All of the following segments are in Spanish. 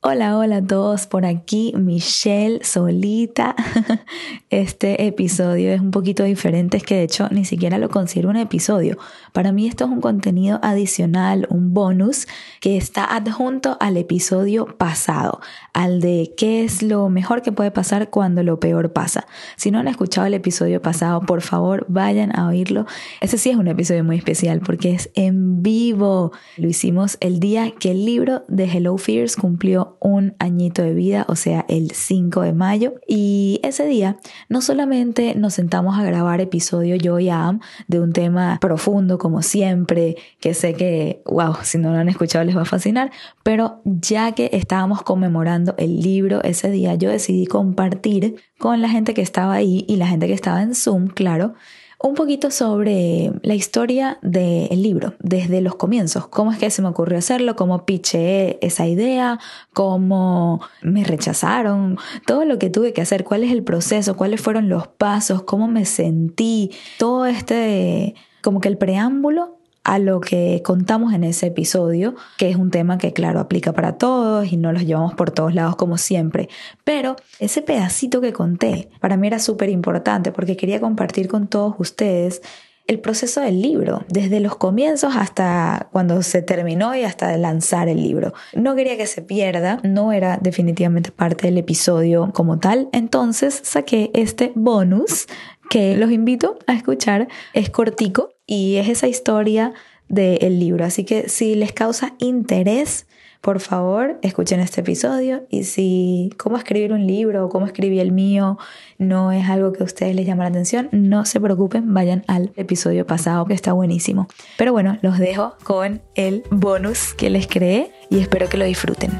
Hola, hola a todos, por aquí Michelle solita. Este episodio es un poquito diferente, es que de hecho ni siquiera lo considero un episodio. Para mí esto es un contenido adicional, un bonus que está adjunto al episodio pasado, al de qué es lo mejor que puede pasar cuando lo peor pasa. Si no han escuchado el episodio pasado, por favor vayan a oírlo. Ese sí es un episodio muy especial porque es en vivo. Lo hicimos el día que el libro de Hello Fears cumplió un añito de vida, o sea, el 5 de mayo. Y ese día no solamente nos sentamos a grabar episodio yo y Am de un tema profundo como siempre, que sé que, wow, si no lo han escuchado les va a fascinar, pero ya que estábamos conmemorando el libro ese día, yo decidí compartir con la gente que estaba ahí y la gente que estaba en Zoom, claro, un poquito sobre la historia del libro, desde los comienzos, cómo es que se me ocurrió hacerlo, cómo piché esa idea, cómo me rechazaron, todo lo que tuve que hacer, cuál es el proceso, cuáles fueron los pasos, cómo me sentí, todo este, como que el preámbulo a lo que contamos en ese episodio, que es un tema que claro aplica para todos y no los llevamos por todos lados como siempre. Pero ese pedacito que conté para mí era súper importante porque quería compartir con todos ustedes el proceso del libro, desde los comienzos hasta cuando se terminó y hasta lanzar el libro. No quería que se pierda, no era definitivamente parte del episodio como tal, entonces saqué este bonus que los invito a escuchar. Es cortico y es esa historia del libro. Así que si les causa interés, por favor, escuchen este episodio y si cómo escribir un libro o cómo escribí el mío no es algo que a ustedes les llama la atención, no se preocupen, vayan al episodio pasado que está buenísimo. Pero bueno, los dejo con el bonus que les creé y espero que lo disfruten.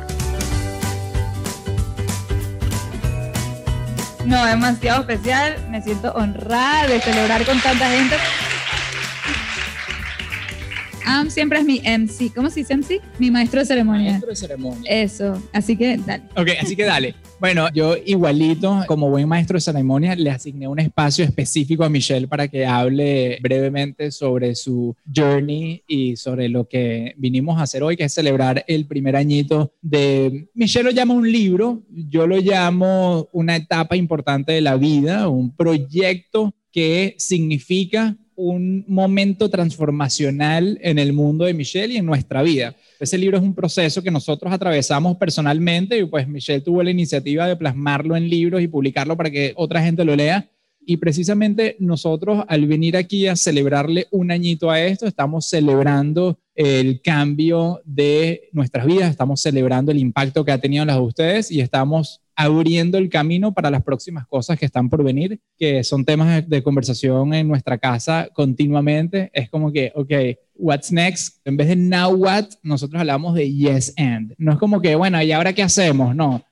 No, demasiado especial. Me siento honrada de celebrar con tanta gente. Am siempre es mi MC. ¿Cómo se dice MC? Mi maestro de ceremonia. Maestro de ceremonia. Eso. Así que dale. Ok, así que dale. Bueno, yo igualito, como buen maestro de ceremonia, le asigné un espacio específico a Michelle para que hable brevemente sobre su journey y sobre lo que vinimos a hacer hoy, que es celebrar el primer añito de... Michelle lo llama un libro, yo lo llamo una etapa importante de la vida, un proyecto que significa un momento transformacional en el mundo de Michelle y en nuestra vida. Ese libro es un proceso que nosotros atravesamos personalmente y pues Michelle tuvo la iniciativa de plasmarlo en libros y publicarlo para que otra gente lo lea. Y precisamente nosotros al venir aquí a celebrarle un añito a esto, estamos celebrando el cambio de nuestras vidas, estamos celebrando el impacto que ha tenido en las de ustedes y estamos abriendo el camino para las próximas cosas que están por venir, que son temas de conversación en nuestra casa continuamente. Es como que, ok, what's next? En vez de now what, nosotros hablamos de yes and. No es como que, bueno, ¿y ahora qué hacemos? No,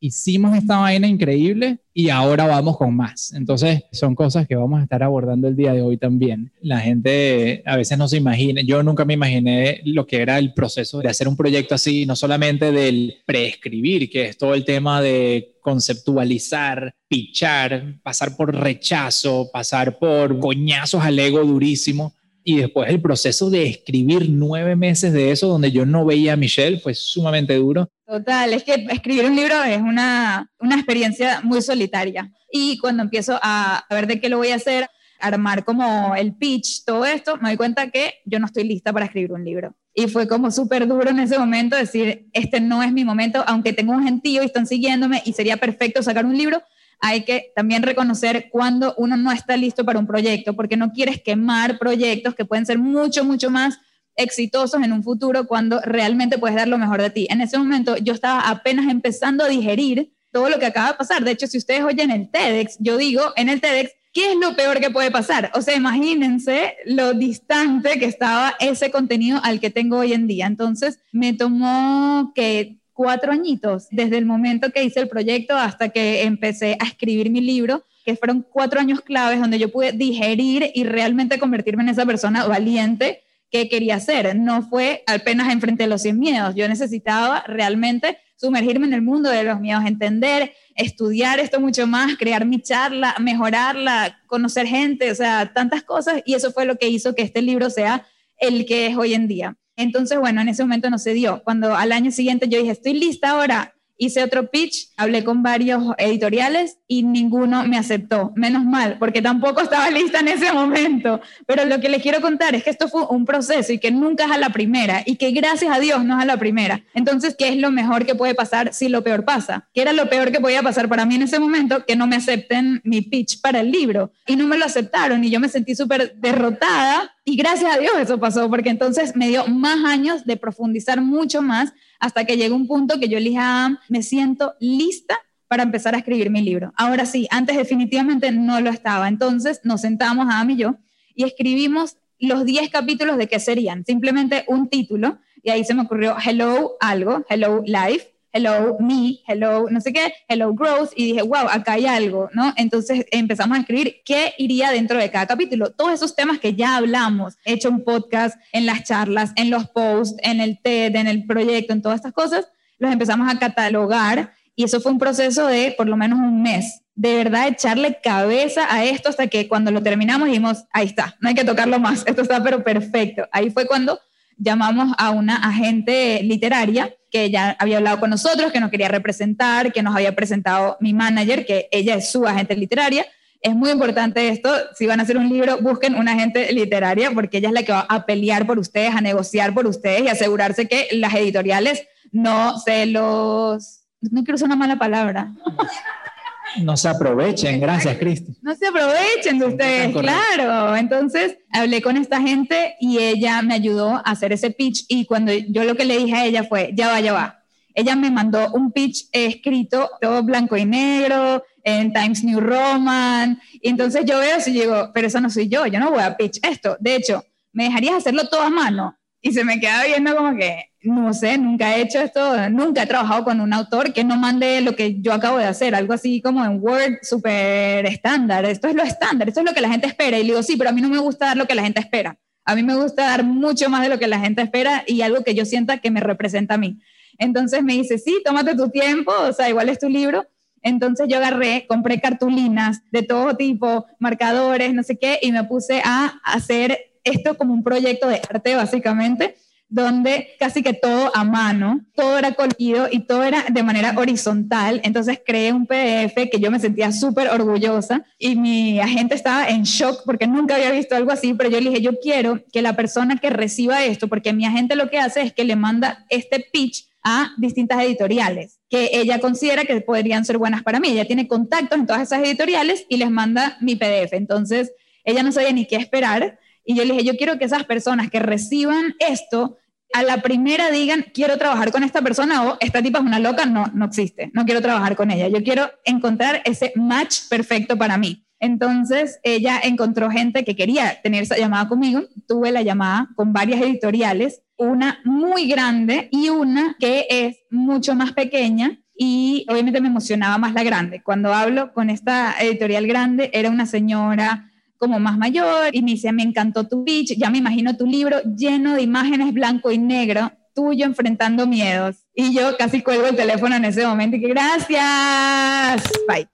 hicimos esta vaina increíble y ahora vamos con más. Entonces, son cosas que vamos a estar abordando el día de hoy también. La gente a veces no se imagina, yo nunca me imaginé lo que era el proceso de hacer un proyecto así, no solamente del preescribir, que es todo el tema de conceptualizar, pichar, pasar por rechazo, pasar por coñazos al ego durísimo, y después el proceso de escribir nueve meses de eso, donde yo no veía a Michelle, fue sumamente duro. Total, es que escribir un libro es una, una experiencia muy solitaria. Y cuando empiezo a, ver de qué lo voy a hacer, armar como el pitch, todo esto, me doy cuenta que yo no estoy lista para escribir un libro. Y fue como súper duro en ese momento decir, este no es mi momento, aunque tengo un gentío y están siguiéndome y sería perfecto sacar un libro, hay que también reconocer cuando uno no está listo para un proyecto, porque no quieres quemar proyectos que pueden ser mucho, mucho más exitosos en un futuro cuando realmente puedes dar lo mejor de ti. En ese momento yo estaba apenas empezando a digerir todo lo que acaba de pasar. De hecho, si ustedes oyen el TEDx, yo digo en el TEDx, ¿qué es lo peor que puede pasar? O sea, imagínense lo distante que estaba ese contenido al que tengo hoy en día. Entonces, me tomó que cuatro añitos, desde el momento que hice el proyecto hasta que empecé a escribir mi libro, que fueron cuatro años claves donde yo pude digerir y realmente convertirme en esa persona valiente que quería ser. No fue apenas enfrente de los 100 miedos, yo necesitaba realmente sumergirme en el mundo de los miedos, entender, estudiar esto mucho más, crear mi charla, mejorarla, conocer gente, o sea, tantas cosas, y eso fue lo que hizo que este libro sea el que es hoy en día. Entonces, bueno, en ese momento no se dio. Cuando al año siguiente yo dije, estoy lista ahora, hice otro pitch, hablé con varios editoriales y ninguno me aceptó. Menos mal, porque tampoco estaba lista en ese momento. Pero lo que les quiero contar es que esto fue un proceso y que nunca es a la primera y que gracias a Dios no es a la primera. Entonces, ¿qué es lo mejor que puede pasar si lo peor pasa? ¿Qué era lo peor que podía pasar para mí en ese momento? Que no me acepten mi pitch para el libro. Y no me lo aceptaron y yo me sentí súper derrotada. Y gracias a Dios eso pasó, porque entonces me dio más años de profundizar mucho más hasta que llegó un punto que yo le dije a me siento lista para empezar a escribir mi libro. Ahora sí, antes definitivamente no lo estaba. Entonces nos sentamos, Adam y yo, y escribimos los 10 capítulos de qué serían. Simplemente un título, y ahí se me ocurrió Hello algo, Hello Life, hello me, hello no sé qué, hello growth, y dije, wow, acá hay algo, ¿no? Entonces empezamos a escribir qué iría dentro de cada capítulo. Todos esos temas que ya hablamos, he hecho un podcast, en las charlas, en los posts, en el TED, en el proyecto, en todas estas cosas, los empezamos a catalogar y eso fue un proceso de por lo menos un mes. De verdad, echarle cabeza a esto hasta que cuando lo terminamos dijimos, ahí está, no hay que tocarlo más, esto está pero perfecto. Ahí fue cuando llamamos a una agente literaria que ya había hablado con nosotros, que nos quería representar, que nos había presentado mi manager, que ella es su agente literaria. Es muy importante esto, si van a hacer un libro, busquen una agente literaria, porque ella es la que va a pelear por ustedes, a negociar por ustedes y asegurarse que las editoriales no se los... No quiero usar una mala palabra. No se aprovechen, gracias Cristi. No se aprovechen de ustedes, claro. Entonces hablé con esta gente y ella me ayudó a hacer ese pitch y cuando yo lo que le dije a ella fue, ya va, ya va. Ella me mandó un pitch escrito todo blanco y negro en Times New Roman y entonces yo veo y digo, pero eso no soy yo, yo no voy a pitch esto. De hecho, ¿me dejarías hacerlo todo a mano? Y se me queda viendo como que, no sé, nunca he hecho esto, nunca he trabajado con un autor que no mande lo que yo acabo de hacer, algo así como en Word súper estándar. Esto es lo estándar, esto es lo que la gente espera. Y le digo, sí, pero a mí no me gusta dar lo que la gente espera. A mí me gusta dar mucho más de lo que la gente espera y algo que yo sienta que me representa a mí. Entonces me dice, sí, tómate tu tiempo, o sea, igual es tu libro. Entonces yo agarré, compré cartulinas de todo tipo, marcadores, no sé qué, y me puse a hacer esto como un proyecto de arte básicamente, donde casi que todo a mano, todo era colorido y todo era de manera horizontal. Entonces creé un PDF que yo me sentía súper orgullosa y mi agente estaba en shock porque nunca había visto algo así, pero yo le dije, yo quiero que la persona que reciba esto, porque mi agente lo que hace es que le manda este pitch a distintas editoriales que ella considera que podrían ser buenas para mí. Ella tiene contactos en todas esas editoriales y les manda mi PDF. Entonces, ella no sabía ni qué esperar y yo le dije, yo quiero que esas personas que reciban esto, a la primera digan, quiero trabajar con esta persona o esta tipa es una loca, no, no existe, no quiero trabajar con ella. Yo quiero encontrar ese match perfecto para mí. Entonces ella encontró gente que quería tener esa llamada conmigo. Tuve la llamada con varias editoriales, una muy grande y una que es mucho más pequeña. Y obviamente me emocionaba más la grande. Cuando hablo con esta editorial grande, era una señora como más mayor y me dice, me encantó tu pitch, ya me imagino tu libro lleno de imágenes blanco y negro, tuyo enfrentando miedos. Y yo casi cuelgo el teléfono en ese momento y que gracias, bye.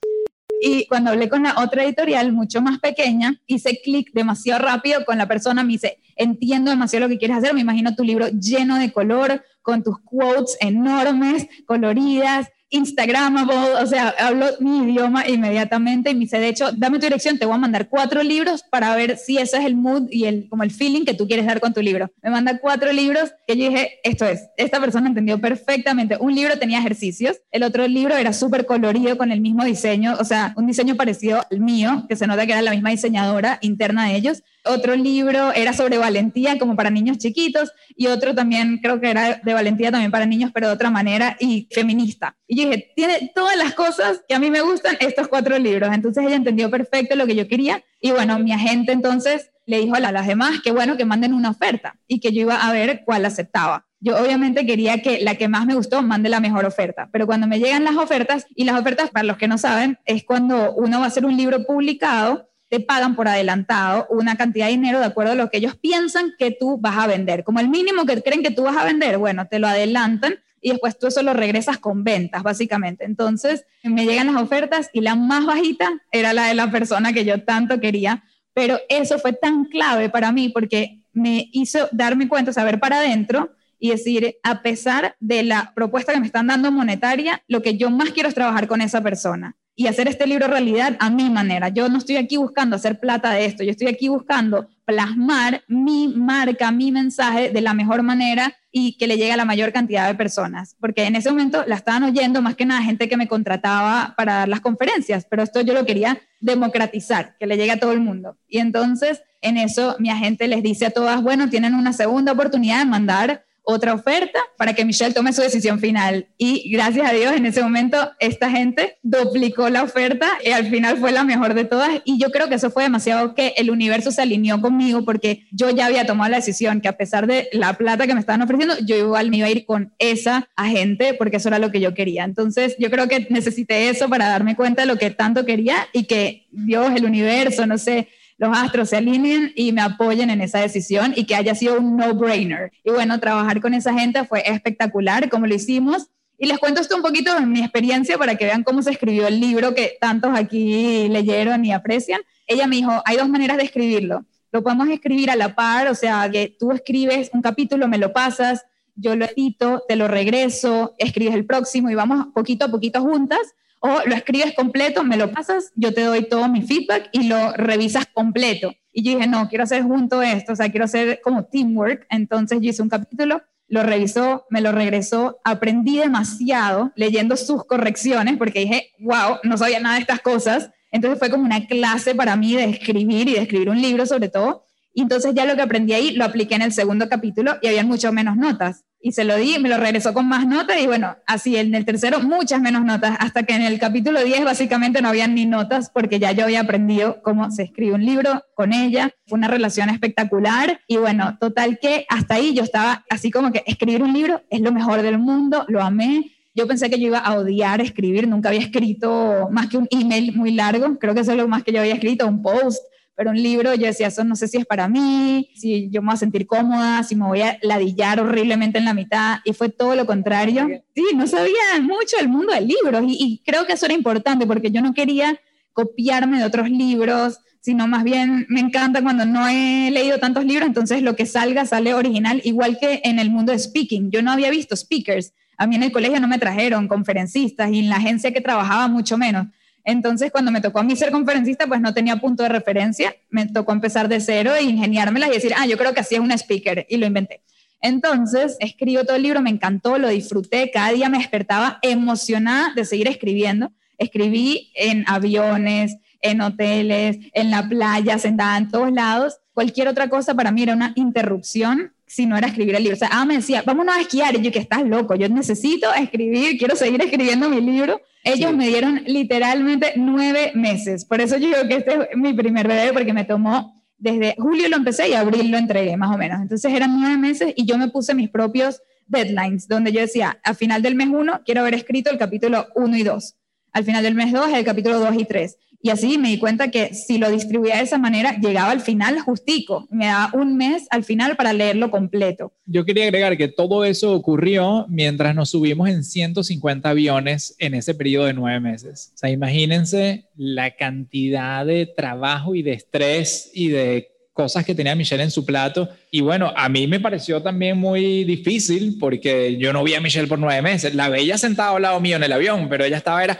Y cuando hablé con la otra editorial, mucho más pequeña, hice clic demasiado rápido con la persona, me dice, entiendo demasiado lo que quieres hacer, me imagino tu libro lleno de color, con tus quotes enormes, coloridas, Instagramable, o sea, hablo mi idioma inmediatamente y me dice, de hecho, dame tu dirección, te voy a mandar cuatro libros para ver si ese es el mood y el, como el feeling que tú quieres dar con tu libro. Me manda cuatro libros que yo dije, esto es, esta persona entendió perfectamente. Un libro tenía ejercicios, el otro libro era súper colorido con el mismo diseño, o sea, un diseño parecido al mío, que se nota que era la misma diseñadora interna de ellos. Otro libro era sobre valentía, como para niños chiquitos, y otro también creo que era de valentía también para niños, pero de otra manera y feminista. Y yo dije, tiene todas las cosas que a mí me gustan estos cuatro libros. Entonces ella entendió perfecto lo que yo quería. Y bueno, mi agente entonces le dijo a las demás que bueno, que manden una oferta y que yo iba a ver cuál aceptaba. Yo obviamente quería que la que más me gustó mande la mejor oferta, pero cuando me llegan las ofertas, y las ofertas, para los que no saben, es cuando uno va a hacer un libro publicado te pagan por adelantado una cantidad de dinero de acuerdo a lo que ellos piensan que tú vas a vender. Como el mínimo que creen que tú vas a vender, bueno, te lo adelantan y después tú eso lo regresas con ventas, básicamente. Entonces, me llegan las ofertas y la más bajita era la de la persona que yo tanto quería, pero eso fue tan clave para mí porque me hizo darme cuenta, saber para adentro y decir, a pesar de la propuesta que me están dando monetaria, lo que yo más quiero es trabajar con esa persona y hacer este libro realidad a mi manera. Yo no estoy aquí buscando hacer plata de esto, yo estoy aquí buscando plasmar mi marca, mi mensaje de la mejor manera y que le llegue a la mayor cantidad de personas. Porque en ese momento la estaban oyendo más que nada gente que me contrataba para dar las conferencias, pero esto yo lo quería democratizar, que le llegue a todo el mundo. Y entonces en eso mi agente les dice a todas, bueno, tienen una segunda oportunidad de mandar otra oferta para que Michelle tome su decisión final. Y gracias a Dios, en ese momento, esta gente duplicó la oferta y al final fue la mejor de todas. Y yo creo que eso fue demasiado que el universo se alineó conmigo porque yo ya había tomado la decisión que a pesar de la plata que me estaban ofreciendo, yo igual me iba a ir con esa agente porque eso era lo que yo quería. Entonces, yo creo que necesité eso para darme cuenta de lo que tanto quería y que Dios, el universo, no sé, los astros se alineen y me apoyen en esa decisión y que haya sido un no-brainer. Y bueno, trabajar con esa gente fue espectacular, como lo hicimos. Y les cuento esto un poquito de mi experiencia para que vean cómo se escribió el libro que tantos aquí leyeron y aprecian. Ella me dijo, hay dos maneras de escribirlo. Lo podemos escribir a la par, o sea, que tú escribes un capítulo, me lo pasas, yo lo edito, te lo regreso, escribes el próximo y vamos poquito a poquito juntas o lo escribes completo, me lo pasas, yo te doy todo mi feedback y lo revisas completo. Y yo dije, no, quiero hacer junto esto, o sea, quiero hacer como teamwork. Entonces yo hice un capítulo, lo revisó, me lo regresó, aprendí demasiado leyendo sus correcciones porque dije, wow, no sabía nada de estas cosas. Entonces fue como una clase para mí de escribir y de escribir un libro sobre todo. Y entonces ya lo que aprendí ahí lo apliqué en el segundo capítulo y había mucho menos notas y se lo di, me lo regresó con más notas y bueno, así en el tercero muchas menos notas, hasta que en el capítulo 10 básicamente no había ni notas porque ya yo había aprendido cómo se escribe un libro con ella, fue una relación espectacular y bueno, total que hasta ahí yo estaba así como que escribir un libro es lo mejor del mundo, lo amé. Yo pensé que yo iba a odiar escribir, nunca había escrito más que un email muy largo, creo que eso es lo más que yo había escrito, un post pero un libro yo decía, eso no sé si es para mí, si yo me voy a sentir cómoda, si me voy a ladillar horriblemente en la mitad, y fue todo lo contrario. Sí, no sabía mucho del mundo del libro, y, y creo que eso era importante porque yo no quería copiarme de otros libros, sino más bien me encanta cuando no he leído tantos libros, entonces lo que salga sale original, igual que en el mundo de speaking. Yo no había visto speakers, a mí en el colegio no me trajeron conferencistas y en la agencia que trabajaba mucho menos. Entonces, cuando me tocó a mí ser conferencista, pues no tenía punto de referencia, me tocó empezar de cero e ingeniármelas y decir, ah, yo creo que así es un speaker, y lo inventé. Entonces, escribo todo el libro, me encantó, lo disfruté, cada día me despertaba emocionada de seguir escribiendo. Escribí en aviones, en hoteles, en la playa, sentada en todos lados. Cualquier otra cosa para mí era una interrupción si no era escribir el libro. O sea, ah, me decía, vámonos a esquiar. Y yo, que estás loco, yo necesito escribir, quiero seguir escribiendo mi libro. Ellos me dieron literalmente nueve meses. Por eso yo digo que este es mi primer bebé, porque me tomó desde julio lo empecé y abril lo entregué, más o menos. Entonces eran nueve meses y yo me puse mis propios deadlines, donde yo decía, a final del mes uno quiero haber escrito el capítulo uno y dos. Al final del mes dos, el capítulo dos y tres. Y así me di cuenta que si lo distribuía de esa manera, llegaba al final justico. Me daba un mes al final para leerlo completo. Yo quería agregar que todo eso ocurrió mientras nos subimos en 150 aviones en ese periodo de nueve meses. O sea, imagínense la cantidad de trabajo y de estrés y de cosas que tenía Michelle en su plato. Y bueno, a mí me pareció también muy difícil porque yo no vi a Michelle por nueve meses. La veía sentada al lado mío en el avión, pero ella estaba era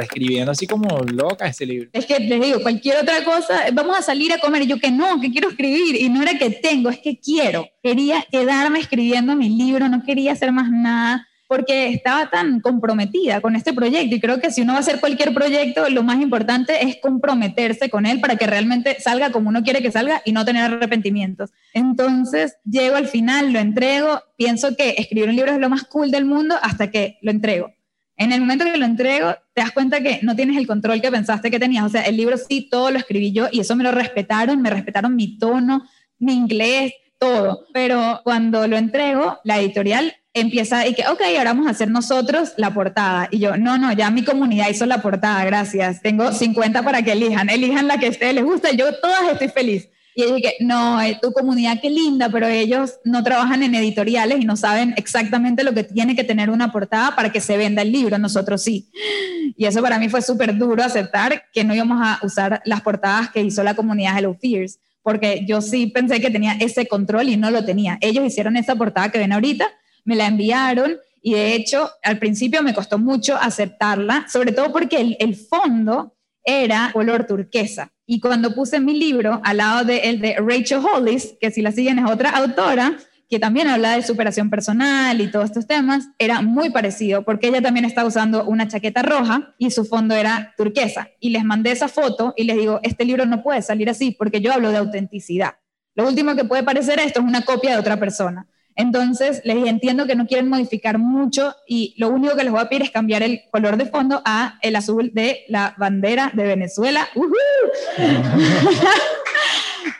escribiendo así como loca ese libro. Es que les digo, cualquier otra cosa, vamos a salir a comer y yo que no, que quiero escribir. Y no era que tengo, es que quiero. Quería quedarme escribiendo mi libro, no quería hacer más nada porque estaba tan comprometida con este proyecto y creo que si uno va a hacer cualquier proyecto, lo más importante es comprometerse con él para que realmente salga como uno quiere que salga y no tener arrepentimientos. Entonces, llego al final, lo entrego, pienso que escribir un libro es lo más cool del mundo hasta que lo entrego. En el momento que lo entrego, te das cuenta que no tienes el control que pensaste que tenías. O sea, el libro sí, todo lo escribí yo y eso me lo respetaron, me respetaron mi tono, mi inglés, todo. Pero cuando lo entrego, la editorial empieza y que, ok, ahora vamos a hacer nosotros la portada. Y yo, no, no, ya mi comunidad hizo la portada, gracias. Tengo 50 para que elijan, elijan la que a ustedes les gusta, yo todas estoy feliz. Y yo dije, no, eh, tu comunidad qué linda, pero ellos no trabajan en editoriales y no saben exactamente lo que tiene que tener una portada para que se venda el libro, nosotros sí. Y eso para mí fue súper duro aceptar que no íbamos a usar las portadas que hizo la comunidad Hello Fears porque yo sí pensé que tenía ese control y no lo tenía. Ellos hicieron esa portada que ven ahorita, me la enviaron y de hecho al principio me costó mucho aceptarla, sobre todo porque el, fondo era color turquesa. Y cuando puse mi libro al lado de el de Rachel Hollis, que si la siguen es otra autora, que también habla de superación personal y todos estos temas, era muy parecido porque ella también está usando una chaqueta roja y su fondo era turquesa. Y les mandé esa foto y les digo, este libro no puede salir así porque yo hablo de autenticidad. Lo último que puede parecer esto es una copia de otra persona. Entonces les dije, entiendo que no quieren modificar mucho y lo único que les voy a pedir es cambiar el color de fondo a el azul de la bandera de Venezuela.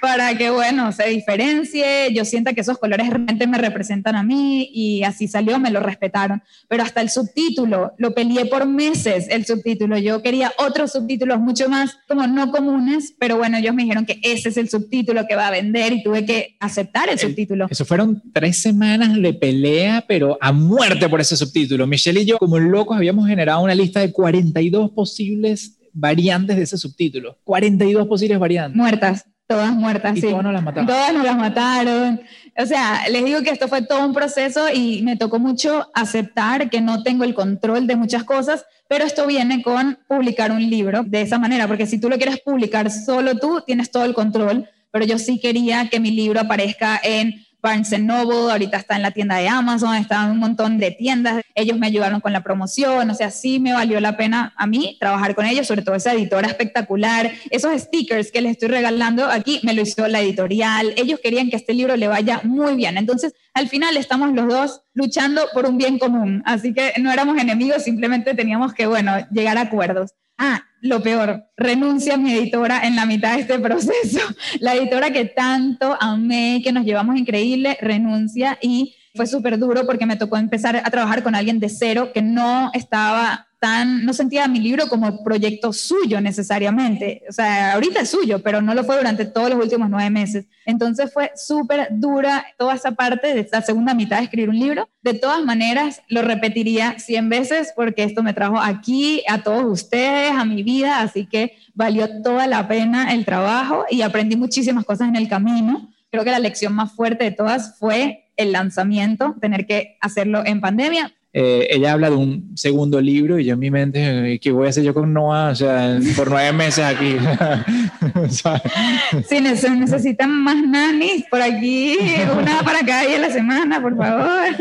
para que, bueno, se diferencie, yo sienta que esos colores realmente me representan a mí y así salió, me lo respetaron. Pero hasta el subtítulo, lo peleé por meses el subtítulo. Yo quería otros subtítulos mucho más como no comunes, pero bueno, ellos me dijeron que ese es el subtítulo que va a vender y tuve que aceptar el, subtítulo. Eso fueron tres semanas de pelea, pero a muerte por ese subtítulo. Michelle y yo, como locos, habíamos generado una lista de 42 posibles variantes de ese subtítulo. 42 posibles variantes. Muertas. Todas muertas, ¿Y sí. Todas nos las mataron. Todas nos las mataron. O sea, les digo que esto fue todo un proceso y me tocó mucho aceptar que no tengo el control de muchas cosas, pero esto viene con publicar un libro de esa manera, porque si tú lo quieres publicar solo tú, tienes todo el control, pero yo sí quería que mi libro aparezca en Barnes Noble, ahorita está en la tienda de Amazon, está en un montón de tiendas, ellos me ayudaron con la promoción, o sea, sí me valió la pena a mí trabajar con ellos, sobre todo esa editora espectacular, esos stickers que les estoy regalando aquí me lo hizo la editorial, ellos querían que este libro le vaya muy bien, entonces al final estamos los dos luchando por un bien común, así que no éramos enemigos, simplemente teníamos que, bueno, llegar a acuerdos. Ah, lo peor, renuncia mi editora en la mitad de este proceso. La editora que tanto amé, que nos llevamos increíble, renuncia y fue súper duro porque me tocó empezar a trabajar con alguien de cero que no estaba no sentía mi libro como proyecto suyo necesariamente. O sea, ahorita es suyo, pero no lo fue durante todos los últimos nueve meses. Entonces fue súper dura toda esa parte de esta segunda mitad de escribir un libro. De todas maneras, lo repetiría 100 veces porque esto me trajo aquí, a todos ustedes, a mi vida, así que valió toda la pena el trabajo y aprendí muchísimas cosas en el camino. Creo que la lección más fuerte de todas fue el lanzamiento, tener que hacerlo en pandemia, eh, ella habla de un segundo libro y yo en mi mente, ¿qué voy a hacer yo con Noah? O sea, por nueve meses aquí. sí, necesitan más nannies por aquí, una para cada día de la semana, por favor.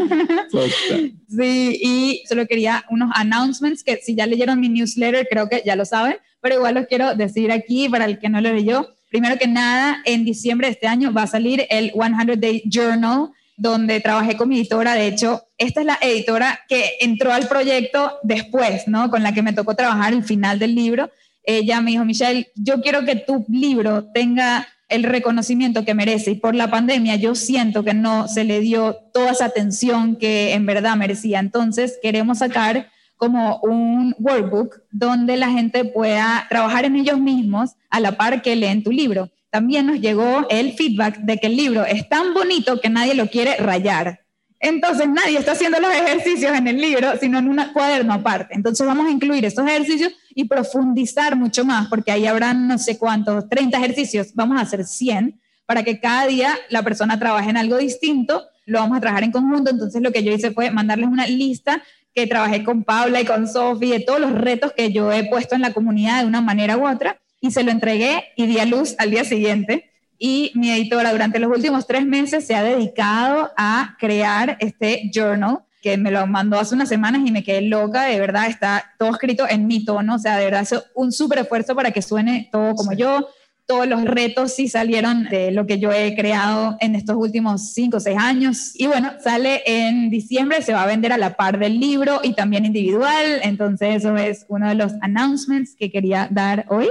sí, y solo quería unos announcements que si ya leyeron mi newsletter, creo que ya lo saben, pero igual los quiero decir aquí para el que no lo leyó. Primero que nada, en diciembre de este año va a salir el 100 Day Journal donde trabajé con mi editora. De hecho, esta es la editora que entró al proyecto después, ¿no? Con la que me tocó trabajar el final del libro. Ella me dijo, Michelle, yo quiero que tu libro tenga el reconocimiento que merece y por la pandemia yo siento que no se le dio toda esa atención que en verdad merecía. Entonces, queremos sacar como un workbook donde la gente pueda trabajar en ellos mismos a la par que leen tu libro también nos llegó el feedback de que el libro es tan bonito que nadie lo quiere rayar. Entonces nadie está haciendo los ejercicios en el libro, sino en un cuaderno aparte. Entonces vamos a incluir estos ejercicios y profundizar mucho más, porque ahí habrán no sé cuántos, 30 ejercicios, vamos a hacer 100, para que cada día la persona trabaje en algo distinto, lo vamos a trabajar en conjunto. Entonces lo que yo hice fue mandarles una lista que trabajé con Paula y con Sofi de todos los retos que yo he puesto en la comunidad de una manera u otra y se lo entregué y di a luz al día siguiente. Y mi editora durante los últimos tres meses se ha dedicado a crear este journal que me lo mandó hace unas semanas y me quedé loca, de verdad está todo escrito en mi tono, o sea, de verdad es un súper esfuerzo para que suene todo como yo. Todos los retos sí salieron de lo que yo he creado en estos últimos cinco o seis años. Y bueno, sale en diciembre, se va a vender a la par del libro y también individual. Entonces eso es uno de los announcements que quería dar hoy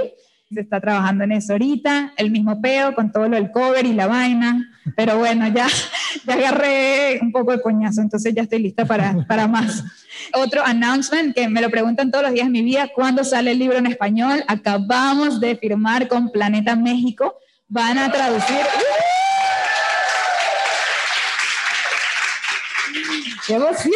se está trabajando en eso ahorita, el mismo peo con todo lo del cover y la vaina, pero bueno, ya, ya agarré un poco de coñazo, entonces ya estoy lista para, para más. Otro announcement que me lo preguntan todos los días de mi vida, ¿cuándo sale el libro en español? Acabamos de firmar con Planeta México, van a traducir... ¡Qué emoción!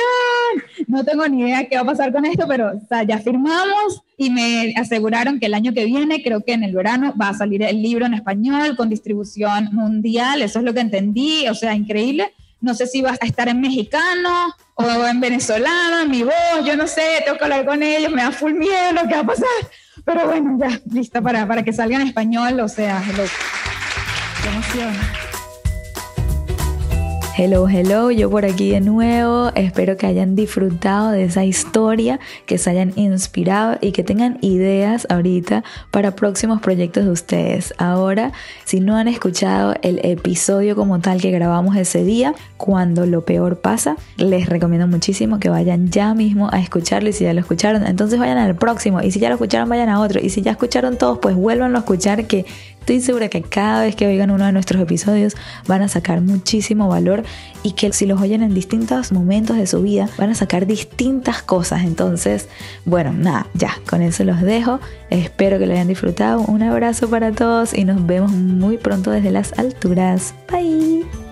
No tengo ni idea qué va a pasar con esto, pero ya firmamos y me aseguraron que el año que viene, creo que en el verano, va a salir el libro en español con distribución mundial, eso es lo que entendí, o sea, increíble. No sé si va a estar en mexicano o en venezolano, en mi voz, yo no sé, tengo que hablar con ellos, me da full miedo lo que va a pasar. Pero bueno, ya, lista para, para que salga en español, o sea, lo, qué emoción. Hello, hello, yo por aquí de nuevo. Espero que hayan disfrutado de esa historia, que se hayan inspirado y que tengan ideas ahorita para próximos proyectos de ustedes. Ahora, si no han escuchado el episodio como tal que grabamos ese día, cuando lo peor pasa, les recomiendo muchísimo que vayan ya mismo a escucharlo y si ya lo escucharon, entonces vayan al próximo y si ya lo escucharon, vayan a otro y si ya escucharon todos, pues vuelvan a escuchar que Estoy segura que cada vez que oigan uno de nuestros episodios van a sacar muchísimo valor y que si los oyen en distintos momentos de su vida van a sacar distintas cosas. Entonces, bueno, nada, ya, con eso los dejo. Espero que lo hayan disfrutado. Un abrazo para todos y nos vemos muy pronto desde las alturas. Bye.